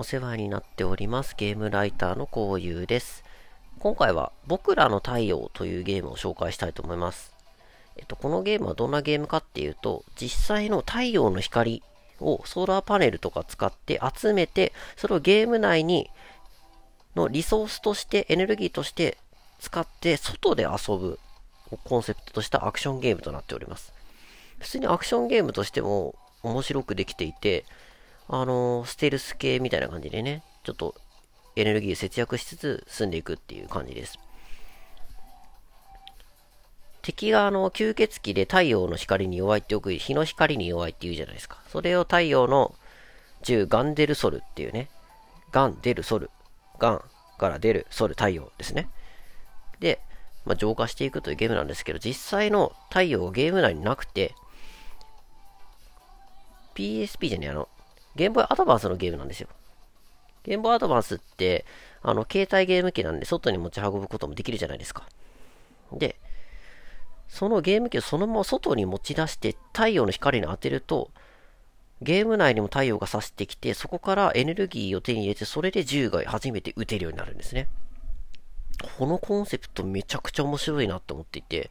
お世話になっておりますゲームライターのこうゆうです。今回は僕らの太陽というゲームを紹介したいと思います。えっと、このゲームはどんなゲームかっていうと、実際の太陽の光をソーラーパネルとか使って集めて、それをゲーム内にのリソースとして、エネルギーとして使って外で遊ぶをコンセプトとしたアクションゲームとなっております。普通にアクションゲームとしても面白くできていて、あのステルス系みたいな感じでね、ちょっとエネルギー節約しつつ進んでいくっていう感じです。敵があの吸血鬼で太陽の光に弱いってよく日の光に弱いって言うじゃないですか。それを太陽の銃ガンデルソルっていうね、ガンデルソル、ガンから出るソル太陽ですね。で、まあ、浄化していくというゲームなんですけど、実際の太陽がゲーム内になくて、PSP じゃねえ、あの、ゲームボーイアドバンスのゲームなんですよ。ゲームボーイアドバンスって、あの、携帯ゲーム機なんで外に持ち運ぶこともできるじゃないですか。で、そのゲーム機をそのまま外に持ち出して太陽の光に当てると、ゲーム内にも太陽が差してきて、そこからエネルギーを手に入れて、それで銃が初めて撃てるようになるんですね。このコンセプトめちゃくちゃ面白いなって思っていて、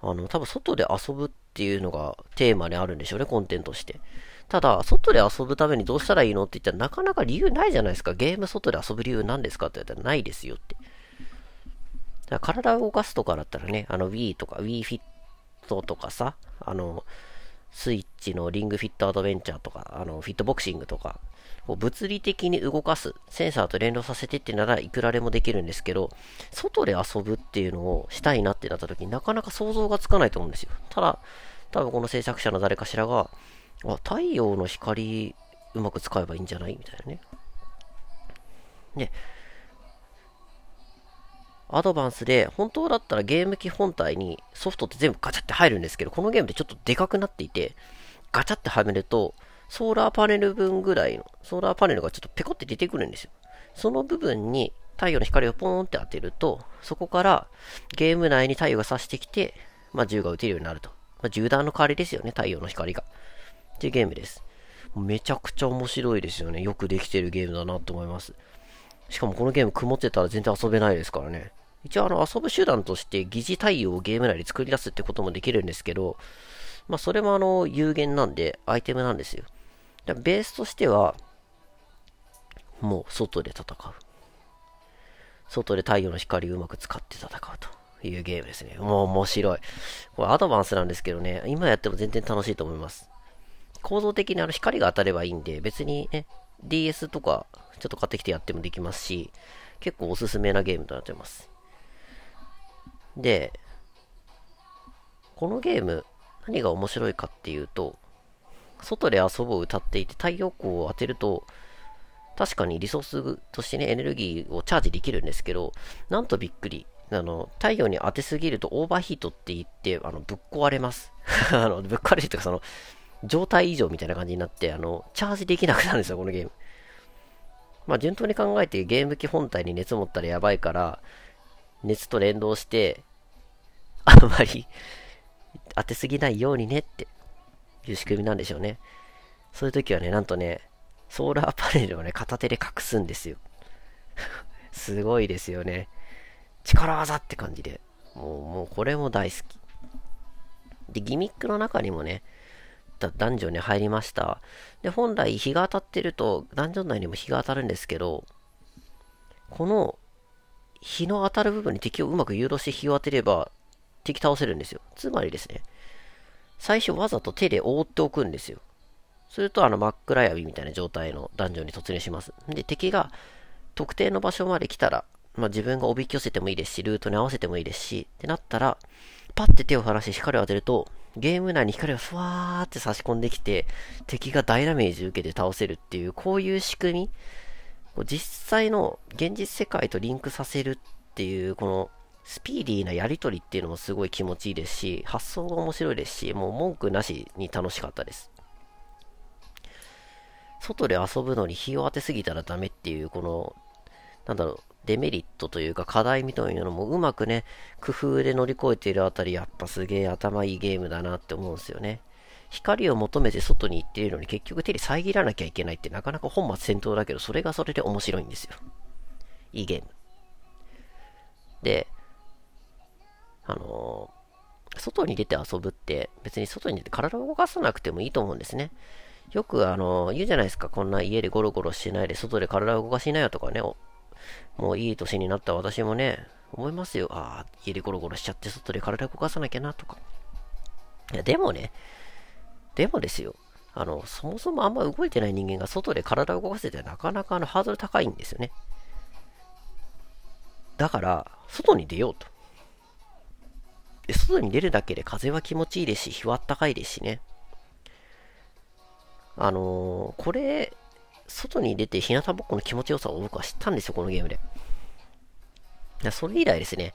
あの、多分外で遊ぶっていうのがテーマにあるんでしょうね、コンテンツとして。ただ、外で遊ぶためにどうしたらいいのって言ったらなかなか理由ないじゃないですか。ゲーム外で遊ぶ理由何ですかって言ったらないですよって。だから体を動かすとかだったらね、あの Wii とか Wii フィットとかさ、あの、スイッチのリングフィットアドベンチャーとか、あの、フィットボクシングとか、物理的に動かす、センサーと連動させてってならいくらでもできるんですけど、外で遊ぶっていうのをしたいなってなった時になかなか想像がつかないと思うんですよ。ただ、多分この制作者の誰かしらが、あ、太陽の光うまく使えばいいんじゃない？みたいなね。で、アドバンスで、本当だったらゲーム機本体にソフトって全部ガチャって入るんですけど、このゲームってちょっとでかくなっていて、ガチャってはめると、ソーラーパネル分ぐらいの、ソーラーパネルがちょっとペコって出てくるんですよ。その部分に太陽の光をポーンって当てると、そこからゲーム内に太陽が差してきて、まあ、銃が撃てるようになると。まあ、銃弾の代わりですよね、太陽の光が。っていうゲームです。めちゃくちゃ面白いですよね。よくできてるゲームだなと思います。しかもこのゲーム曇ってたら全然遊べないですからね。一応あの遊ぶ手段として疑似対応をゲーム内で作り出すってこともできるんですけど、まあそれもあの有限なんでアイテムなんですよ。だからベースとしては、もう外で戦う。外で太陽の光をうまく使って戦うというゲームですね。もう面白い。これアドバンスなんですけどね、今やっても全然楽しいと思います。構造的にあの光が当たればいいんで、別にね、DS とかちょっと買ってきてやってもできますし、結構おすすめなゲームとなってます。で、このゲーム、何が面白いかっていうと、外で遊ぼう歌っていて太陽光を当てると、確かにリソースとしてね、エネルギーをチャージできるんですけど、なんとびっくり。あの、太陽に当てすぎるとオーバーヒートって言って、あの、ぶっ壊れます。あの、ぶっ壊れるというか、その、状態異常みたいな感じになって、あの、チャージできなくなるんですよ、このゲーム。まあ、順当に考えてゲーム機本体に熱持ったらやばいから、熱と連動して、あんまり当てすぎないようにねっていう仕組みなんでしょうね。そういう時はね、なんとね、ソーラーパネルをね、片手で隠すんですよ。すごいですよね。力技って感じで。もう、もうこれも大好き。で、ギミックの中にもね、たダンジョンに入りました。で、本来日が当たってると、ダンジョン内にも日が当たるんですけど、この日の当たる部分に敵をうまく誘導して日を当てれば、敵倒せるんですよ。つまりですね、最初わざと手で覆っておくんですよ。すると、あの、真っ暗闇みたいな状態のダンジョンに突入します。で、敵が特定の場所まで来たら、まあ、自分がおびき寄せてもいいですし、ルートに合わせてもいいですし、ってなったら、パッて手を離して光を当てると、ゲーム内に光がふわーって差し込んできて、敵が大ダメージ受けて倒せるっていう、こういう仕組み、実際の現実世界とリンクさせるっていう、このスピーディーなやりとりっていうのもすごい気持ちいいですし、発想が面白いですし、もう文句なしに楽しかったです。外で遊ぶのに日を当てすぎたらダメっていう、この、なんだろう、デメリットというか課題みたいなのもうまくね、工夫で乗り越えているあたり、やっぱすげえ頭いいゲームだなって思うんですよね。光を求めて外に行っているのに結局手に遮らなきゃいけないってなかなか本末転倒だけど、それがそれで面白いんですよ。いいゲーム。で、あのー、外に出て遊ぶって別に外に出て体を動かさなくてもいいと思うんですね。よくあの、言うじゃないですか。こんな家でゴロゴロしないで外で体を動かしなよとかね。もういい年になった私もね、思いますよ。ああ、家でゴロゴロしちゃって外で体動かさなきゃなとか。いや、でもね、でもですよ。あの、そもそもあんま動いてない人間が外で体を動かせてなかなかあのハードル高いんですよね。だから、外に出ようと。で外に出るだけで風は気持ちいいですし、日は暖かいですしね。あのー、これ、外に出て日向ぼっこの気持ちよさを僕は知ったんですよ、このゲームで。それ以来ですね、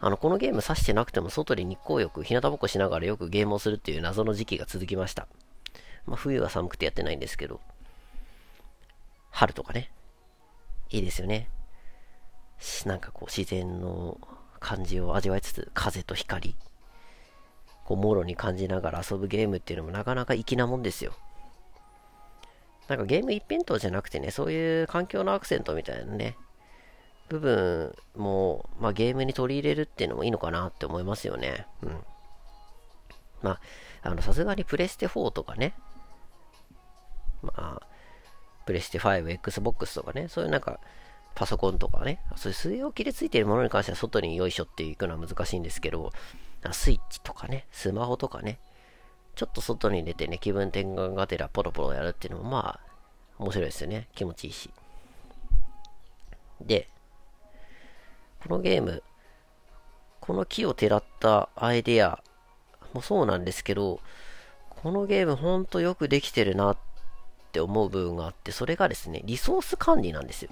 あの、このゲーム指してなくても外で日光浴、日向ぼっこしながらよくゲームをするっていう謎の時期が続きました。まあ、冬は寒くてやってないんですけど、春とかね、いいですよね。なんかこう自然の感じを味わいつつ、風と光、こう、もろに感じながら遊ぶゲームっていうのもなかなか粋なもんですよ。なんかゲーム一辺倒じゃなくてね、そういう環境のアクセントみたいなね、部分も、まあ、ゲームに取り入れるっていうのもいいのかなって思いますよね。うん。まあ、あの、さすがにプレステ4とかね、まあ、プレステ5、Xbox とかね、そういうなんか、パソコンとかね、そういう据え置きでついているものに関しては外によいしょっていくのは難しいんですけど、スイッチとかね、スマホとかね、ちょっと外に出てね、気分転換がてらポロポロやるっていうのもまあ、面白いですよね。気持ちいいし。で、このゲーム、この木をてらったアイデアもそうなんですけど、このゲームほんとよくできてるなって思う部分があって、それがですね、リソース管理なんですよ。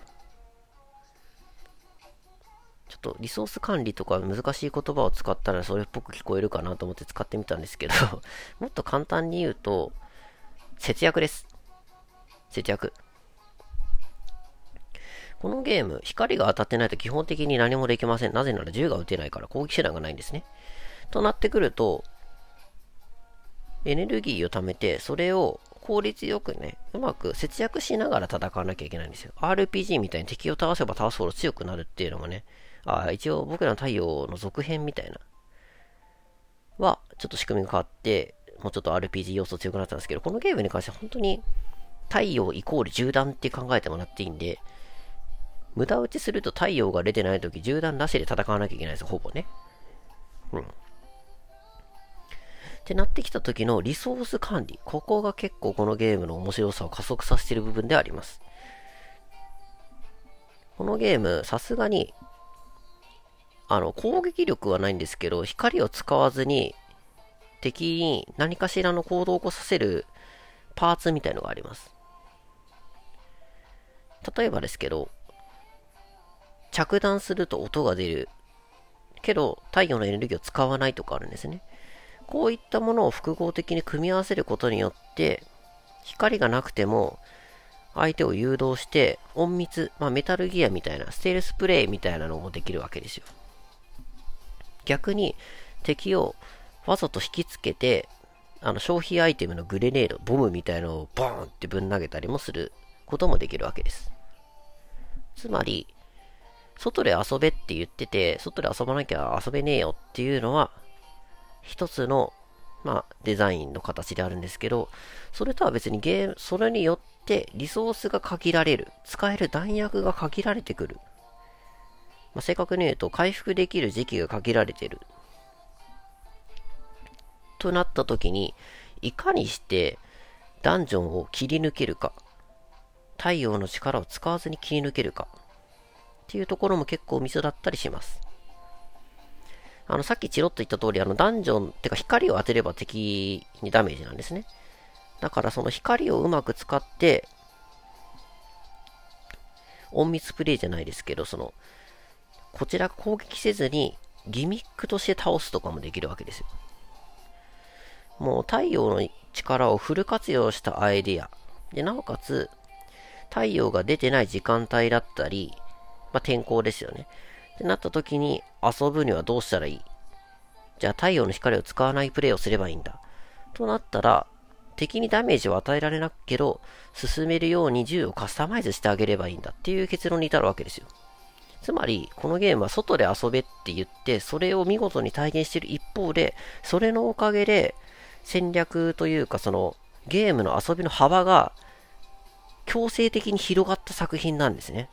ちょっとリソース管理とか難しい言葉を使ったらそれっぽく聞こえるかなと思って使ってみたんですけど もっと簡単に言うと、節約です。節約。このゲーム、光が当たってないと基本的に何もできません。なぜなら銃が撃てないから攻撃手段がないんですね。となってくると、エネルギーを貯めて、それを効率よくね、うまく節約しながら戦わなきゃいけないんですよ。RPG みたいに敵を倒せば倒すほど強くなるっていうのもね、あ一応僕らの太陽の続編みたいな、は、ちょっと仕組みが変わって、もうちょっと RPG 要素強くなったんですけど、このゲームに関しては本当に太陽イコール銃弾って考えてもらっていいんで、無駄打ちすると太陽が出てないとき銃弾なしで戦わなきゃいけないですほぼね。うん。ってなってきた時のリソース管理。ここが結構このゲームの面白さを加速させてる部分であります。このゲーム、さすがにあの、攻撃力はないんですけど、光を使わずに、敵に何かしらの行動を起こさせるパーツみたいのがあります。例えばですけど、着弾すると音が出る。けど、太陽のエネルギーを使わないとかあるんですね。こういったものを複合的に組み合わせることによって、光がなくても、相手を誘導して、隠密、まあ、メタルギアみたいな、ステルスプレイみたいなのもできるわけですよ。逆に敵をわざと引きつけて、あの消費アイテムのグレネード、ボムみたいのをボーンってぶん投げたりもすることもできるわけです。つまり、外で遊べって言ってて、外で遊ばなきゃ遊べねえよっていうのは、一つの、まあ、デザインの形であるんですけど、それとは別にゲーム、それによってリソースが限られる。使える弾薬が限られてくる。まあ、正確に言うと回復できる時期が限られてる。となった時に、いかにしてダンジョンを切り抜けるか、太陽の力を使わずに切り抜けるか、っていうところも結構ミソだったりします。あの、さっきチロッと言った通り、あの、ダンジョン、ってか光を当てれば敵にダメージなんですね。だからその光をうまく使って、隠密プレイじゃないですけど、その、こちらが攻撃せずにギミックとして倒すとかもできるわけですよ。もう太陽の力をフル活用したアイディア。で、なおかつ、太陽が出てない時間帯だったり、まあ、天候ですよね。ってなった時に遊ぶにはどうしたらいい？じゃあ太陽の光を使わないプレイをすればいいんだ。となったら、敵にダメージを与えられなくけど、進めるように銃をカスタマイズしてあげればいいんだっていう結論に至るわけですよ。つまり、このゲームは外で遊べって言って、それを見事に体現している一方で、それのおかげで、戦略というか、その、ゲームの遊びの幅が、強制的に広がった作品なんですね。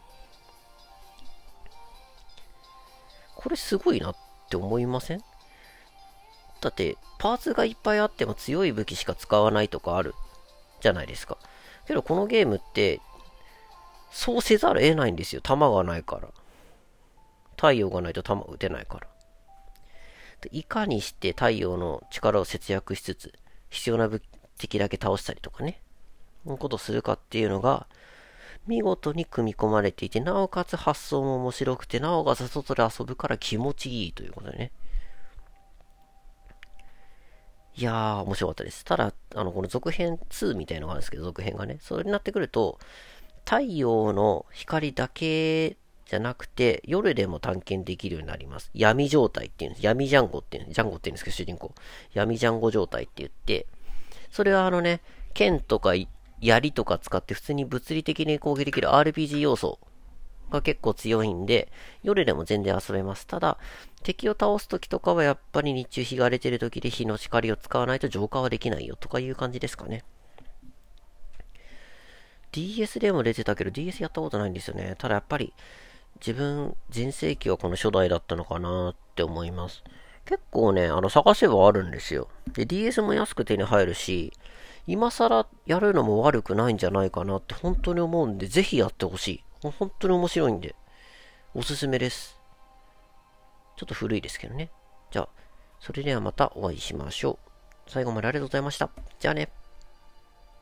これすごいなって思いません？だって、パーツがいっぱいあっても強い武器しか使わないとかあるじゃないですか。けどこのゲームって、そうせざるを得ないんですよ。弾がないから。太陽がないと弾撃てないから。いかにして太陽の力を節約しつつ、必要な敵だけ倒したりとかね、そういうことをするかっていうのが、見事に組み込まれていて、なおかつ発想も面白くて、なおかつ外で遊ぶから気持ちいいということでね。いやー、面白かったです。ただ、あの、この続編2みたいのがあるんですけど、続編がね。それになってくると、太陽の光だけじゃなくて、夜でも探検できるようになります。闇状態っていうんです。闇ジャンゴっていうんです、ジャンゴって言うんですけど、主人公。闇ジャンゴ状態って言って、それはあのね、剣とか槍とか使って普通に物理的に攻撃できる RPG 要素が結構強いんで、夜でも全然遊べます。ただ、敵を倒す時とかはやっぱり日中日が荒れてる時で日の光を使わないと浄化はできないよとかいう感じですかね。DS でも出てたけど DS やったことないんですよね。ただやっぱり自分、全盛期はこの初代だったのかなって思います。結構ね、あの探せばあるんですよ。で、DS も安く手に入るし、今更やるのも悪くないんじゃないかなって本当に思うんで、ぜひやってほしい。本当に面白いんで、おすすめです。ちょっと古いですけどね。じゃあ、それではまたお会いしましょう。最後までありがとうございました。じゃあね。